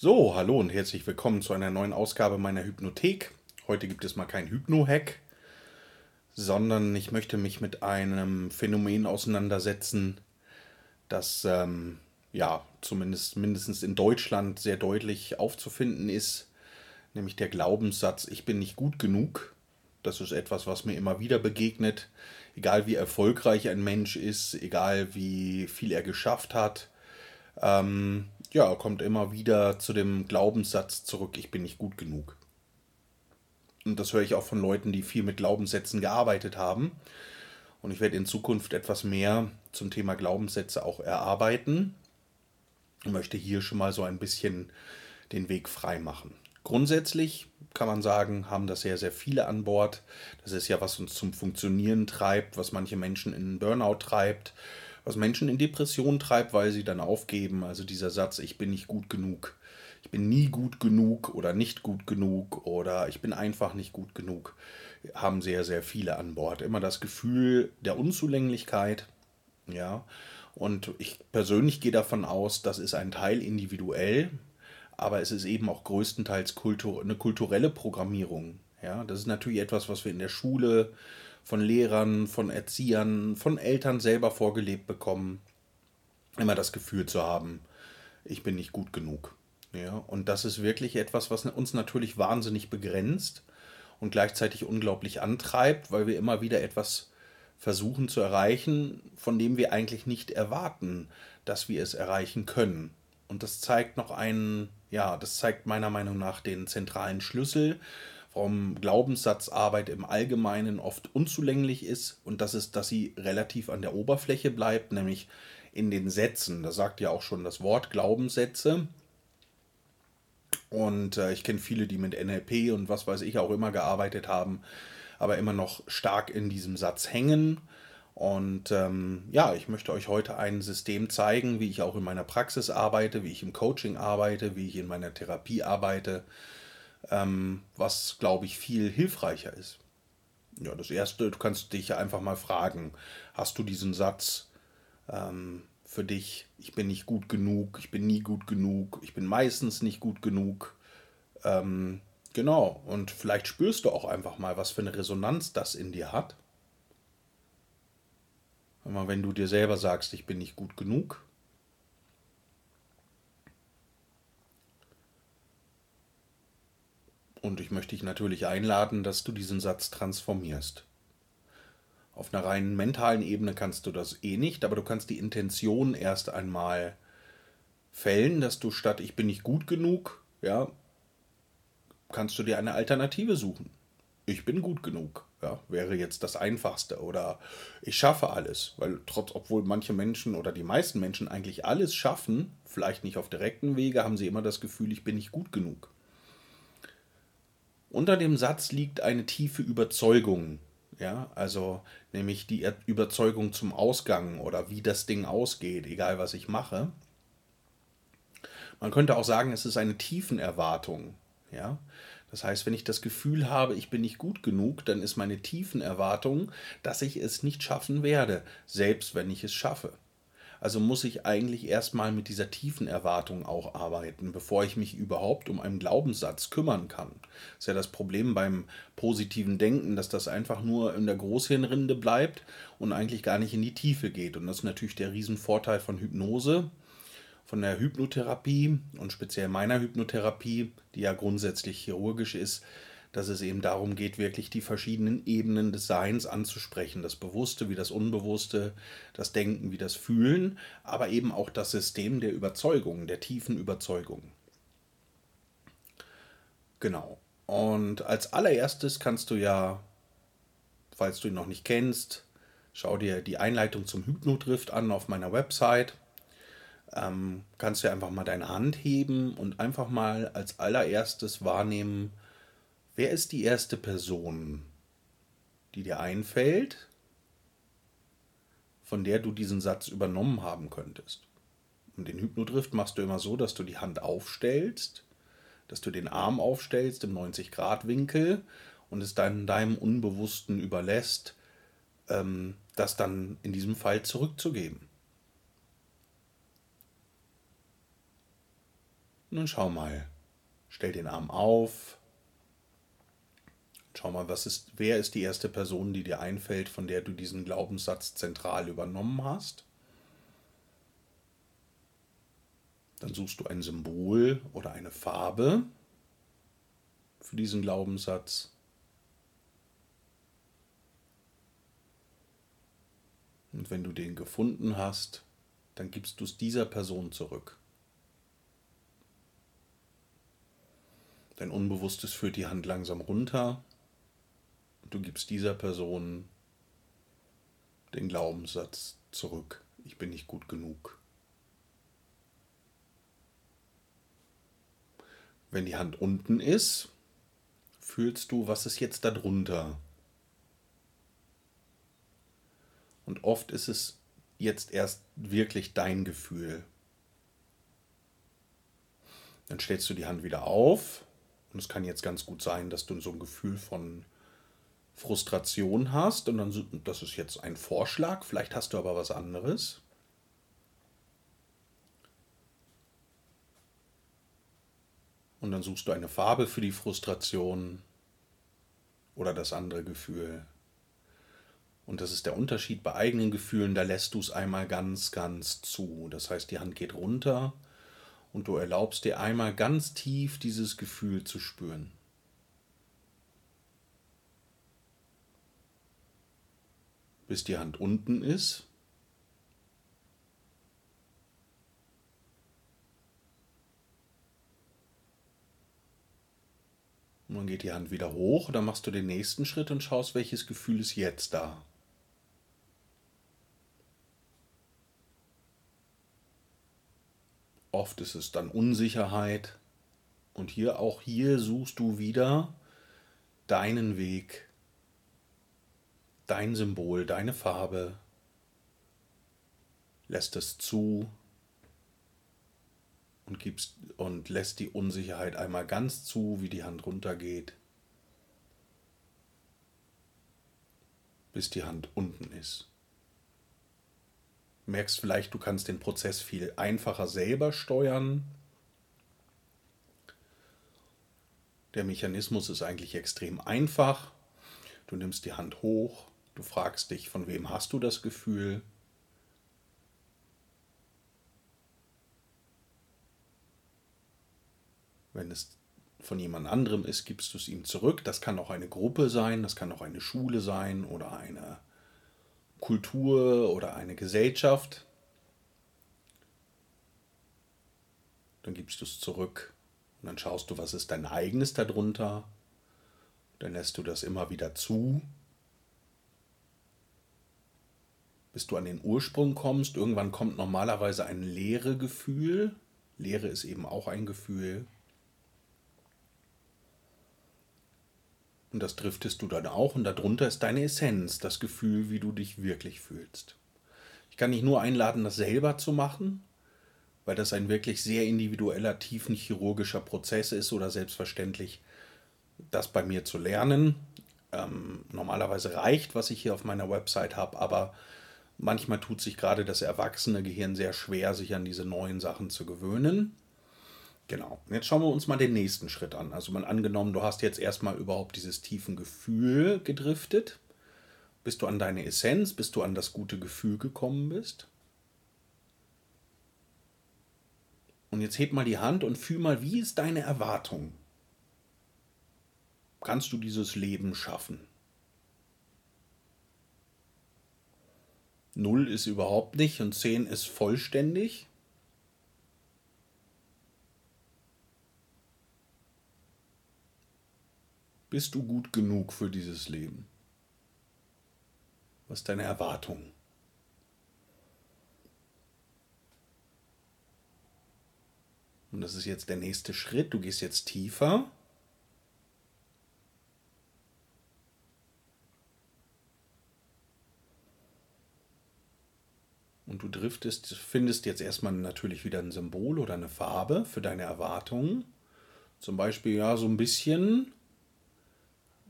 So, hallo und herzlich willkommen zu einer neuen Ausgabe meiner Hypnothek. Heute gibt es mal kein Hypno-Hack, sondern ich möchte mich mit einem Phänomen auseinandersetzen, das ähm, ja zumindest mindestens in Deutschland sehr deutlich aufzufinden ist, nämlich der Glaubenssatz, ich bin nicht gut genug. Das ist etwas, was mir immer wieder begegnet, egal wie erfolgreich ein Mensch ist, egal wie viel er geschafft hat. Ähm, ja, kommt immer wieder zu dem Glaubenssatz zurück, ich bin nicht gut genug. Und das höre ich auch von Leuten, die viel mit Glaubenssätzen gearbeitet haben. Und ich werde in Zukunft etwas mehr zum Thema Glaubenssätze auch erarbeiten. Und möchte hier schon mal so ein bisschen den Weg frei machen. Grundsätzlich kann man sagen, haben das sehr, sehr viele an Bord. Das ist ja, was uns zum Funktionieren treibt, was manche Menschen in Burnout treibt was Menschen in Depressionen treibt, weil sie dann aufgeben. Also dieser Satz, ich bin nicht gut genug, ich bin nie gut genug oder nicht gut genug oder ich bin einfach nicht gut genug, haben sehr, sehr viele an Bord. Immer das Gefühl der Unzulänglichkeit, ja. Und ich persönlich gehe davon aus, das ist ein Teil individuell, aber es ist eben auch größtenteils Kultur, eine kulturelle Programmierung. Ja, das ist natürlich etwas, was wir in der Schule von Lehrern, von Erziehern, von Eltern selber vorgelebt bekommen, immer das Gefühl zu haben, ich bin nicht gut genug. Ja, und das ist wirklich etwas, was uns natürlich wahnsinnig begrenzt und gleichzeitig unglaublich antreibt, weil wir immer wieder etwas versuchen zu erreichen, von dem wir eigentlich nicht erwarten, dass wir es erreichen können. Und das zeigt noch einen, ja, das zeigt meiner Meinung nach den zentralen Schlüssel warum Glaubenssatzarbeit im Allgemeinen oft unzulänglich ist und das ist, dass sie relativ an der Oberfläche bleibt, nämlich in den Sätzen. Da sagt ja auch schon das Wort Glaubenssätze. Und äh, ich kenne viele, die mit NLP und was weiß ich auch immer gearbeitet haben, aber immer noch stark in diesem Satz hängen. Und ähm, ja, ich möchte euch heute ein System zeigen, wie ich auch in meiner Praxis arbeite, wie ich im Coaching arbeite, wie ich in meiner Therapie arbeite, ähm, was, glaube ich, viel hilfreicher ist. Ja, das Erste, du kannst dich einfach mal fragen, hast du diesen Satz ähm, für dich, ich bin nicht gut genug, ich bin nie gut genug, ich bin meistens nicht gut genug. Ähm, genau, und vielleicht spürst du auch einfach mal, was für eine Resonanz das in dir hat. Wenn du dir selber sagst, ich bin nicht gut genug, Und ich möchte dich natürlich einladen, dass du diesen Satz transformierst. Auf einer reinen mentalen Ebene kannst du das eh nicht, aber du kannst die Intention erst einmal fällen, dass du statt ich bin nicht gut genug, ja, kannst du dir eine Alternative suchen. Ich bin gut genug, ja, wäre jetzt das einfachste oder ich schaffe alles, weil trotz obwohl manche Menschen oder die meisten Menschen eigentlich alles schaffen, vielleicht nicht auf direkten Wege, haben sie immer das Gefühl, ich bin nicht gut genug. Unter dem Satz liegt eine tiefe Überzeugung, ja, also nämlich die Überzeugung zum Ausgang oder wie das Ding ausgeht, egal was ich mache. Man könnte auch sagen, es ist eine Tiefenerwartung, ja. Das heißt, wenn ich das Gefühl habe, ich bin nicht gut genug, dann ist meine Tiefenerwartung, dass ich es nicht schaffen werde, selbst wenn ich es schaffe. Also muss ich eigentlich erstmal mit dieser tiefen Erwartung auch arbeiten, bevor ich mich überhaupt um einen Glaubenssatz kümmern kann. Das ist ja das Problem beim positiven Denken, dass das einfach nur in der Großhirnrinde bleibt und eigentlich gar nicht in die Tiefe geht. Und das ist natürlich der Riesenvorteil von Hypnose, von der Hypnotherapie und speziell meiner Hypnotherapie, die ja grundsätzlich chirurgisch ist, dass es eben darum geht, wirklich die verschiedenen Ebenen des Seins anzusprechen. Das Bewusste wie das Unbewusste, das Denken wie das Fühlen, aber eben auch das System der Überzeugung, der tiefen Überzeugung. Genau. Und als allererstes kannst du ja, falls du ihn noch nicht kennst, schau dir die Einleitung zum Hypnodrift an auf meiner Website. Ähm, kannst du einfach mal deine Hand heben und einfach mal als allererstes wahrnehmen, Wer ist die erste Person, die dir einfällt, von der du diesen Satz übernommen haben könntest? Und den Hypnodrift machst du immer so, dass du die Hand aufstellst, dass du den Arm aufstellst im 90-Grad-Winkel und es dann deinem Unbewussten überlässt, ähm, das dann in diesem Fall zurückzugeben. Nun schau mal. Stell den Arm auf. Schau mal, was ist, wer ist die erste Person, die dir einfällt, von der du diesen Glaubenssatz zentral übernommen hast? Dann suchst du ein Symbol oder eine Farbe für diesen Glaubenssatz. Und wenn du den gefunden hast, dann gibst du es dieser Person zurück. Dein Unbewusstes führt die Hand langsam runter. Du gibst dieser Person den Glaubenssatz zurück. Ich bin nicht gut genug. Wenn die Hand unten ist, fühlst du, was ist jetzt darunter? Und oft ist es jetzt erst wirklich dein Gefühl. Dann stellst du die Hand wieder auf und es kann jetzt ganz gut sein, dass du so ein Gefühl von Frustration hast und dann das ist jetzt ein Vorschlag, vielleicht hast du aber was anderes. Und dann suchst du eine Farbe für die Frustration oder das andere Gefühl. Und das ist der Unterschied bei eigenen Gefühlen, da lässt du es einmal ganz, ganz zu. Das heißt, die Hand geht runter und du erlaubst dir einmal ganz tief dieses Gefühl zu spüren. Bis die Hand unten ist Und dann geht die Hand wieder hoch, dann machst du den nächsten Schritt und schaust, welches Gefühl ist jetzt da. Oft ist es dann Unsicherheit. Und hier auch hier suchst du wieder deinen Weg, dein Symbol, deine Farbe. Lässt es zu, und, gibst, und lässt die Unsicherheit einmal ganz zu, wie die Hand runtergeht, bis die Hand unten ist. Merkst vielleicht, du kannst den Prozess viel einfacher selber steuern. Der Mechanismus ist eigentlich extrem einfach. Du nimmst die Hand hoch, du fragst dich, von wem hast du das Gefühl, Wenn es von jemand anderem ist, gibst du es ihm zurück. Das kann auch eine Gruppe sein, das kann auch eine Schule sein oder eine Kultur oder eine Gesellschaft. Dann gibst du es zurück und dann schaust du, was ist dein eigenes darunter. Dann lässt du das immer wieder zu, bis du an den Ursprung kommst. Irgendwann kommt normalerweise ein leere Gefühl. Leere ist eben auch ein Gefühl. Und das driftest du dann auch und darunter ist deine Essenz, das Gefühl, wie du dich wirklich fühlst. Ich kann dich nur einladen, das selber zu machen, weil das ein wirklich sehr individueller, tiefenchirurgischer Prozess ist oder selbstverständlich das bei mir zu lernen. Ähm, normalerweise reicht, was ich hier auf meiner Website habe, aber manchmal tut sich gerade das erwachsene Gehirn sehr schwer, sich an diese neuen Sachen zu gewöhnen. Genau. Jetzt schauen wir uns mal den nächsten Schritt an. Also mal angenommen, du hast jetzt erstmal überhaupt dieses tiefen Gefühl gedriftet. Bist du an deine Essenz, bis du an das gute Gefühl gekommen bist? Und jetzt heb mal die Hand und fühl mal, wie ist deine Erwartung? Kannst du dieses Leben schaffen? Null ist überhaupt nicht und zehn ist vollständig. Bist du gut genug für dieses Leben? Was ist deine Erwartung? Und das ist jetzt der nächste Schritt. Du gehst jetzt tiefer. Und du driftest, findest jetzt erstmal natürlich wieder ein Symbol oder eine Farbe für deine Erwartungen. Zum Beispiel ja so ein bisschen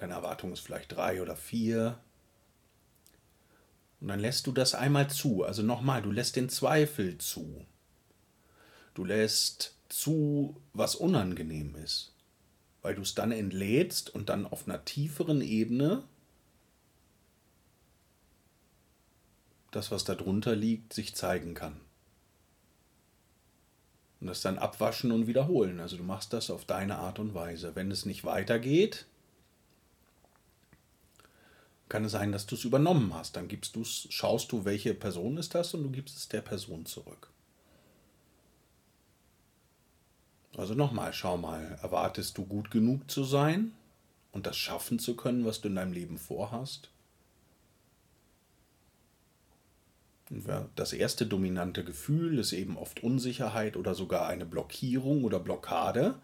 Deine Erwartung ist vielleicht drei oder vier. Und dann lässt du das einmal zu. Also nochmal, du lässt den Zweifel zu. Du lässt zu was unangenehm ist, weil du es dann entlädst und dann auf einer tieferen Ebene das, was da drunter liegt, sich zeigen kann. Und das dann abwaschen und wiederholen. Also du machst das auf deine Art und Weise. Wenn es nicht weitergeht, kann es sein, dass du es übernommen hast. Dann gibst du's, schaust du, welche Person ist das und du gibst es der Person zurück. Also nochmal, schau mal, erwartest du gut genug zu sein und das schaffen zu können, was du in deinem Leben vorhast? Das erste dominante Gefühl ist eben oft Unsicherheit oder sogar eine Blockierung oder Blockade.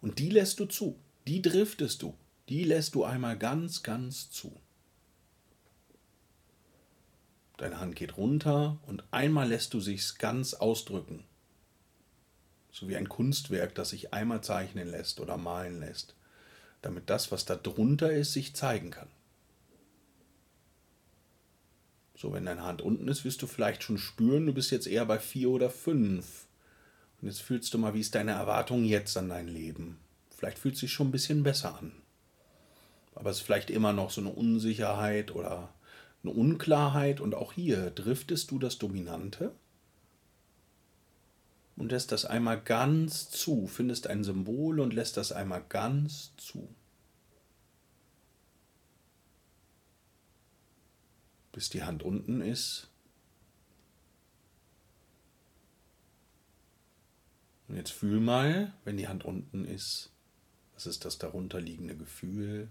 Und die lässt du zu. Die driftest du. Die lässt du einmal ganz, ganz zu. Deine Hand geht runter und einmal lässt du sich's ganz ausdrücken. So wie ein Kunstwerk, das sich einmal zeichnen lässt oder malen lässt, damit das, was da drunter ist, sich zeigen kann. So, wenn deine Hand unten ist, wirst du vielleicht schon spüren, du bist jetzt eher bei vier oder fünf. Und jetzt fühlst du mal, wie ist deine Erwartung jetzt an dein Leben? Vielleicht fühlt es sich schon ein bisschen besser an. Aber es ist vielleicht immer noch so eine Unsicherheit oder eine Unklarheit. Und auch hier driftest du das Dominante und lässt das einmal ganz zu, findest ein Symbol und lässt das einmal ganz zu. Bis die Hand unten ist. Und jetzt fühl mal, wenn die Hand unten ist, was ist das darunter liegende Gefühl?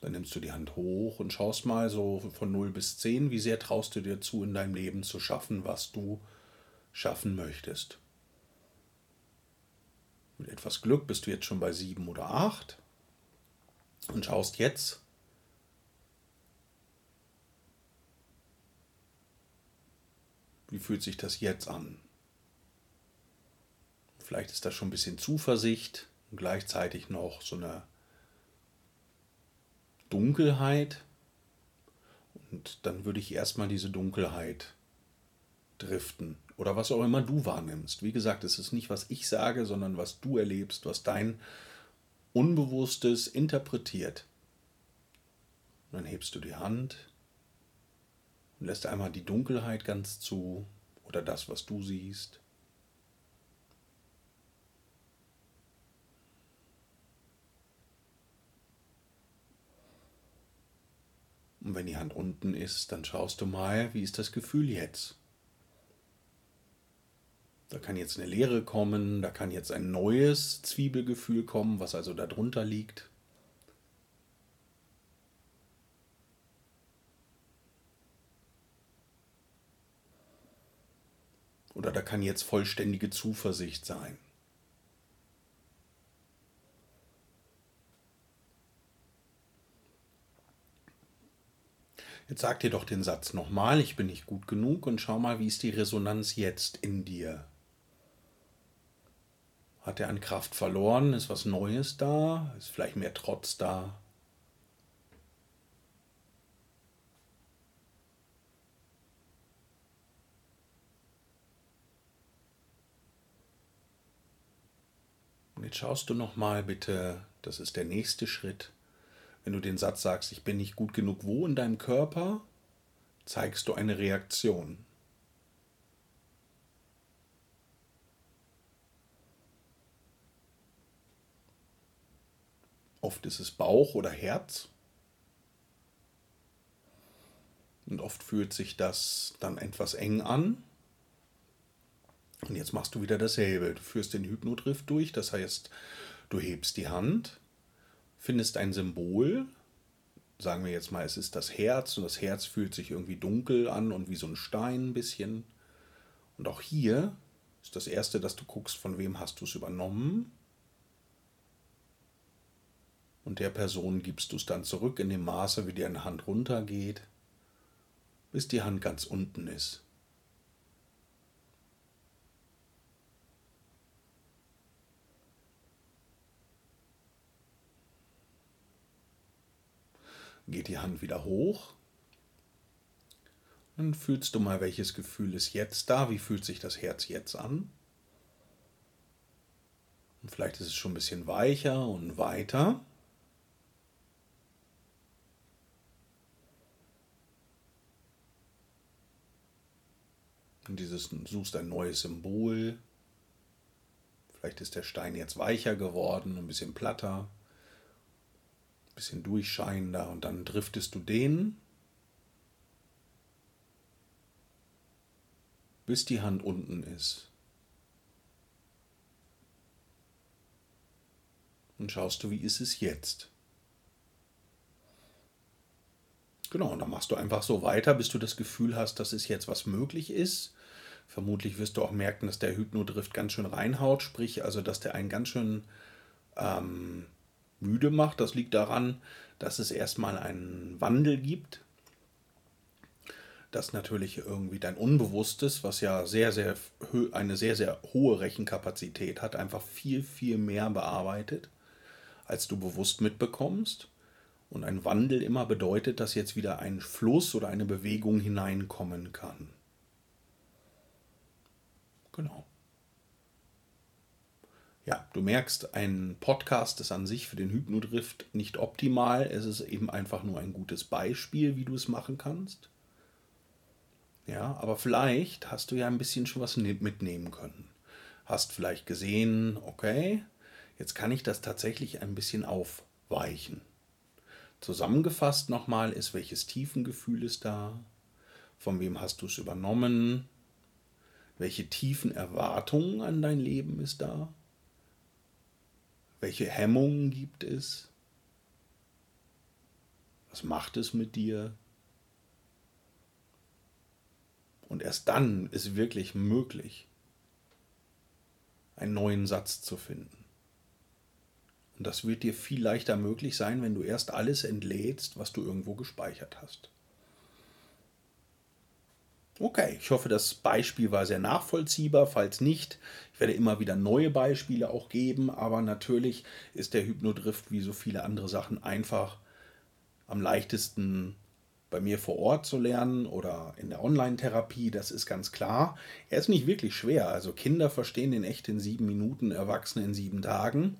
Dann nimmst du die Hand hoch und schaust mal so von 0 bis 10, wie sehr traust du dir zu, in deinem Leben zu schaffen, was du schaffen möchtest. Mit etwas Glück bist du jetzt schon bei 7 oder 8 und schaust jetzt, wie fühlt sich das jetzt an? Vielleicht ist da schon ein bisschen Zuversicht und gleichzeitig noch so eine Dunkelheit. Und dann würde ich erstmal diese Dunkelheit driften oder was auch immer du wahrnimmst. Wie gesagt, es ist nicht, was ich sage, sondern was du erlebst, was dein Unbewusstes interpretiert. Und dann hebst du die Hand und lässt einmal die Dunkelheit ganz zu oder das, was du siehst. Und wenn die Hand unten ist, dann schaust du mal, wie ist das Gefühl jetzt? Da kann jetzt eine Leere kommen, da kann jetzt ein neues Zwiebelgefühl kommen, was also darunter liegt. Oder da kann jetzt vollständige Zuversicht sein. Jetzt sag dir doch den Satz nochmal, ich bin nicht gut genug und schau mal, wie ist die Resonanz jetzt in dir. Hat er an Kraft verloren? Ist was Neues da? Ist vielleicht mehr Trotz da? Und jetzt schaust du noch mal bitte, das ist der nächste Schritt. Wenn du den Satz sagst, ich bin nicht gut genug wo in deinem Körper, zeigst du eine Reaktion. Oft ist es Bauch oder Herz. Und oft fühlt sich das dann etwas eng an. Und jetzt machst du wieder dasselbe. Du führst den Hypnodrift durch, das heißt, du hebst die Hand, findest ein Symbol, sagen wir jetzt mal, es ist das Herz und das Herz fühlt sich irgendwie dunkel an und wie so ein Stein ein bisschen. Und auch hier ist das Erste, dass du guckst, von wem hast du es übernommen und der Person gibst du es dann zurück in dem Maße, wie deine Hand runtergeht, bis die Hand ganz unten ist. Geht die Hand wieder hoch. Dann fühlst du mal, welches Gefühl ist jetzt da, wie fühlt sich das Herz jetzt an. Und vielleicht ist es schon ein bisschen weicher und weiter. Und dieses suchst ein neues Symbol. Vielleicht ist der Stein jetzt weicher geworden, ein bisschen platter, ein bisschen durchscheinender und dann driftest du den, bis die Hand unten ist. Und schaust du, wie ist es jetzt? Genau, und dann machst du einfach so weiter, bis du das Gefühl hast, dass es jetzt was möglich ist Vermutlich wirst du auch merken, dass der Hypnodrift ganz schön reinhaut, sprich also, dass der einen ganz schön ähm, müde macht. Das liegt daran, dass es erstmal einen Wandel gibt, dass natürlich irgendwie dein Unbewusstes, was ja sehr, sehr eine sehr, sehr hohe Rechenkapazität hat, einfach viel, viel mehr bearbeitet, als du bewusst mitbekommst. Und ein Wandel immer bedeutet, dass jetzt wieder ein Fluss oder eine Bewegung hineinkommen kann. Genau. Ja, du merkst, ein Podcast ist an sich für den Hypnodrift nicht optimal. Es ist eben einfach nur ein gutes Beispiel, wie du es machen kannst. Ja, aber vielleicht hast du ja ein bisschen schon was mitnehmen können. Hast vielleicht gesehen, okay, jetzt kann ich das tatsächlich ein bisschen aufweichen. Zusammengefasst nochmal ist, welches Tiefengefühl ist da? Von wem hast du es übernommen? Welche tiefen Erwartungen an dein Leben ist da? Welche Hemmungen gibt es? Was macht es mit dir? Und erst dann ist wirklich möglich, einen neuen Satz zu finden. Und das wird dir viel leichter möglich sein, wenn du erst alles entlädst, was du irgendwo gespeichert hast. Okay, ich hoffe, das Beispiel war sehr nachvollziehbar. Falls nicht, ich werde immer wieder neue Beispiele auch geben, aber natürlich ist der Hypnodrift wie so viele andere Sachen einfach am leichtesten bei mir vor Ort zu lernen oder in der Online-Therapie, das ist ganz klar. Er ist nicht wirklich schwer. Also Kinder verstehen den echt in sieben Minuten, Erwachsene in sieben Tagen.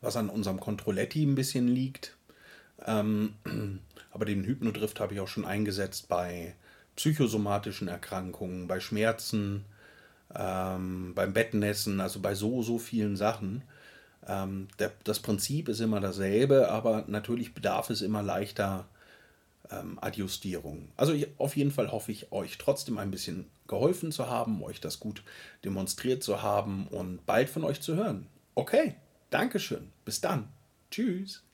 Was an unserem Controletti ein bisschen liegt. Ähm, aber den Hypnodrift habe ich auch schon eingesetzt bei psychosomatischen Erkrankungen, bei Schmerzen, ähm, beim Bettnässen, also bei so, so vielen Sachen. Ähm, der, das Prinzip ist immer dasselbe, aber natürlich bedarf es immer leichter ähm, Adjustierung. Also ich, auf jeden Fall hoffe ich, euch trotzdem ein bisschen geholfen zu haben, euch das gut demonstriert zu haben und bald von euch zu hören. Okay, Dankeschön. Bis dann. Tschüss.